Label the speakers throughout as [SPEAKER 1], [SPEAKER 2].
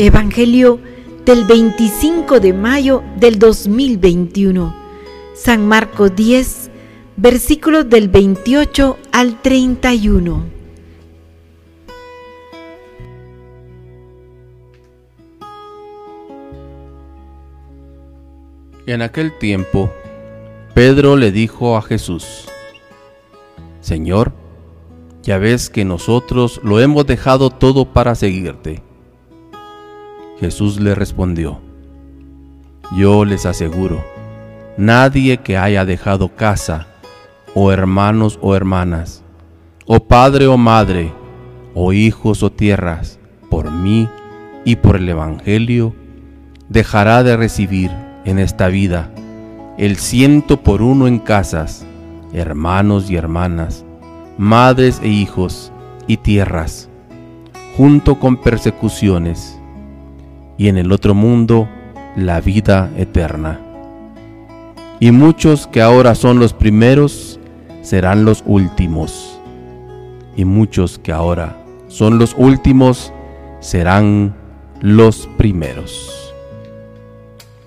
[SPEAKER 1] Evangelio del 25 de mayo del 2021. San Marcos 10, versículos del 28 al 31.
[SPEAKER 2] En aquel tiempo, Pedro le dijo a Jesús, Señor, ya ves que nosotros lo hemos dejado todo para seguirte. Jesús le respondió, Yo les aseguro, nadie que haya dejado casa, o hermanos o hermanas, o padre o madre, o hijos o tierras, por mí y por el Evangelio, dejará de recibir en esta vida el ciento por uno en casas, hermanos y hermanas, madres e hijos y tierras, junto con persecuciones y en el otro mundo la vida eterna. Y muchos que ahora son los primeros serán los últimos, y muchos que ahora son los últimos serán los primeros.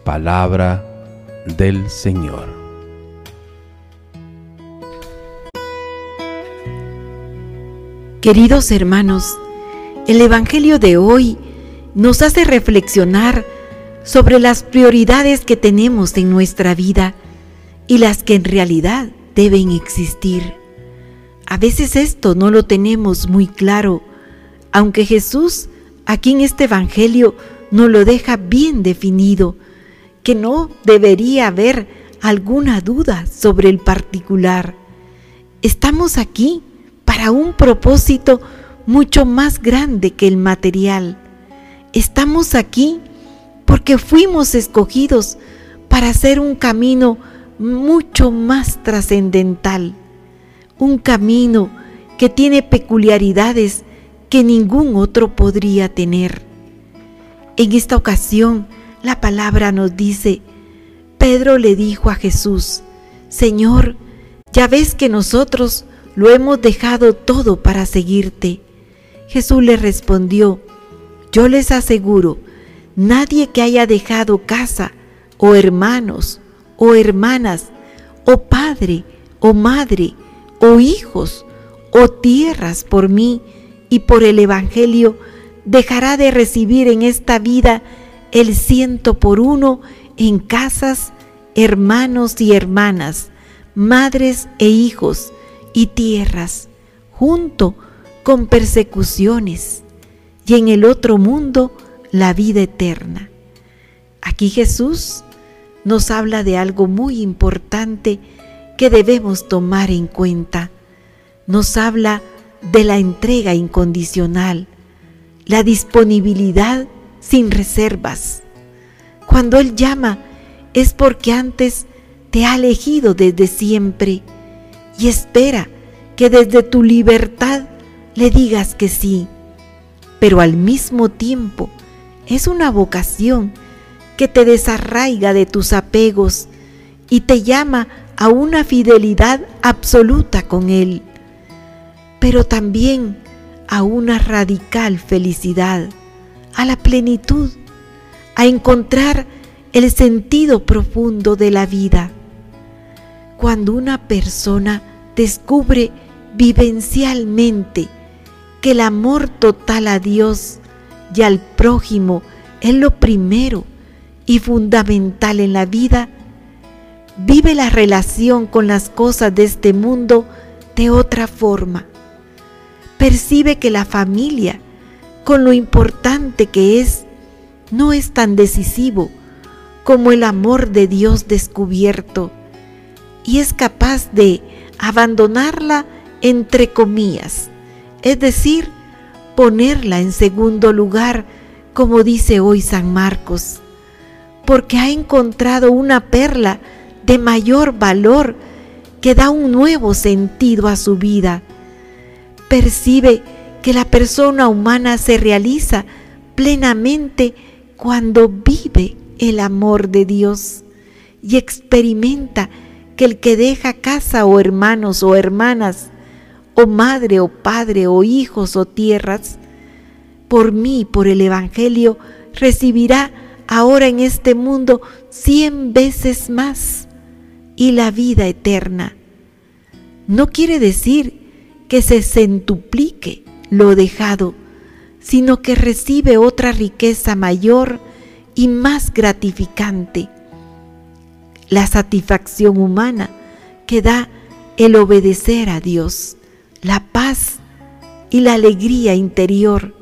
[SPEAKER 2] Palabra del Señor.
[SPEAKER 1] Queridos hermanos, el Evangelio de hoy nos hace reflexionar sobre las prioridades que tenemos en nuestra vida y las que en realidad deben existir. A veces esto no lo tenemos muy claro, aunque Jesús aquí en este Evangelio nos lo deja bien definido, que no debería haber alguna duda sobre el particular. Estamos aquí para un propósito mucho más grande que el material Estamos aquí porque fuimos escogidos para hacer un camino mucho más trascendental, un camino que tiene peculiaridades que ningún otro podría tener. En esta ocasión, la palabra nos dice, Pedro le dijo a Jesús, Señor, ya ves que nosotros lo hemos dejado todo para seguirte. Jesús le respondió, yo les aseguro, nadie que haya dejado casa o hermanos o hermanas o padre o madre o hijos o tierras por mí y por el Evangelio, dejará de recibir en esta vida el ciento por uno en casas, hermanos y hermanas, madres e hijos y tierras, junto con persecuciones y en el otro mundo la vida eterna. Aquí Jesús nos habla de algo muy importante que debemos tomar en cuenta. Nos habla de la entrega incondicional, la disponibilidad sin reservas. Cuando Él llama es porque antes te ha elegido desde siempre y espera que desde tu libertad le digas que sí pero al mismo tiempo es una vocación que te desarraiga de tus apegos y te llama a una fidelidad absoluta con Él, pero también a una radical felicidad, a la plenitud, a encontrar el sentido profundo de la vida. Cuando una persona descubre vivencialmente que el amor total a Dios y al prójimo es lo primero y fundamental en la vida, vive la relación con las cosas de este mundo de otra forma. Percibe que la familia, con lo importante que es, no es tan decisivo como el amor de Dios descubierto y es capaz de abandonarla entre comillas es decir, ponerla en segundo lugar, como dice hoy San Marcos, porque ha encontrado una perla de mayor valor que da un nuevo sentido a su vida. Percibe que la persona humana se realiza plenamente cuando vive el amor de Dios y experimenta que el que deja casa o hermanos o hermanas o madre o padre o hijos o tierras, por mí, por el Evangelio, recibirá ahora en este mundo cien veces más y la vida eterna. No quiere decir que se centuplique lo dejado, sino que recibe otra riqueza mayor y más gratificante, la satisfacción humana que da el obedecer a Dios, la paz y la alegría interior,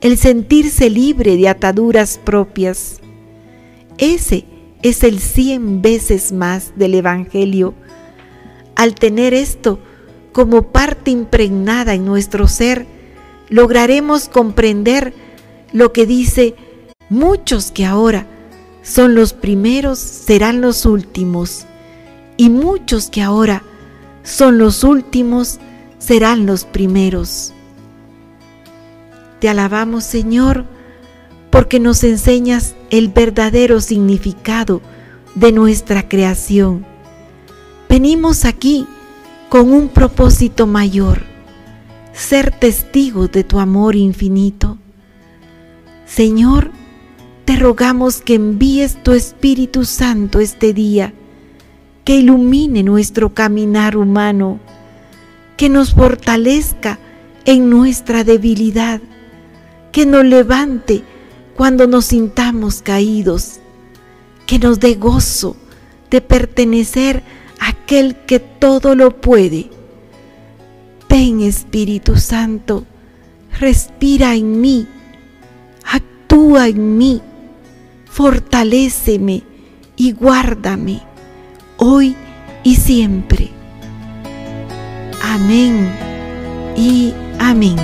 [SPEAKER 1] el sentirse libre de ataduras propias. Ese es el cien veces más del Evangelio. Al tener esto como parte impregnada en nuestro ser, lograremos comprender lo que dice, muchos que ahora son los primeros serán los últimos, y muchos que ahora son los últimos serán los primeros. Te alabamos Señor porque nos enseñas el verdadero significado de nuestra creación. Venimos aquí con un propósito mayor, ser testigos de tu amor infinito. Señor, te rogamos que envíes tu Espíritu Santo este día, que ilumine nuestro caminar humano, que nos fortalezca en nuestra debilidad, que nos levante cuando nos sintamos caídos, que nos dé gozo de pertenecer a aquel que todo lo puede. Ven Espíritu Santo, respira en mí, actúa en mí, fortaléceme y guárdame hoy y siempre. Amém e Amém.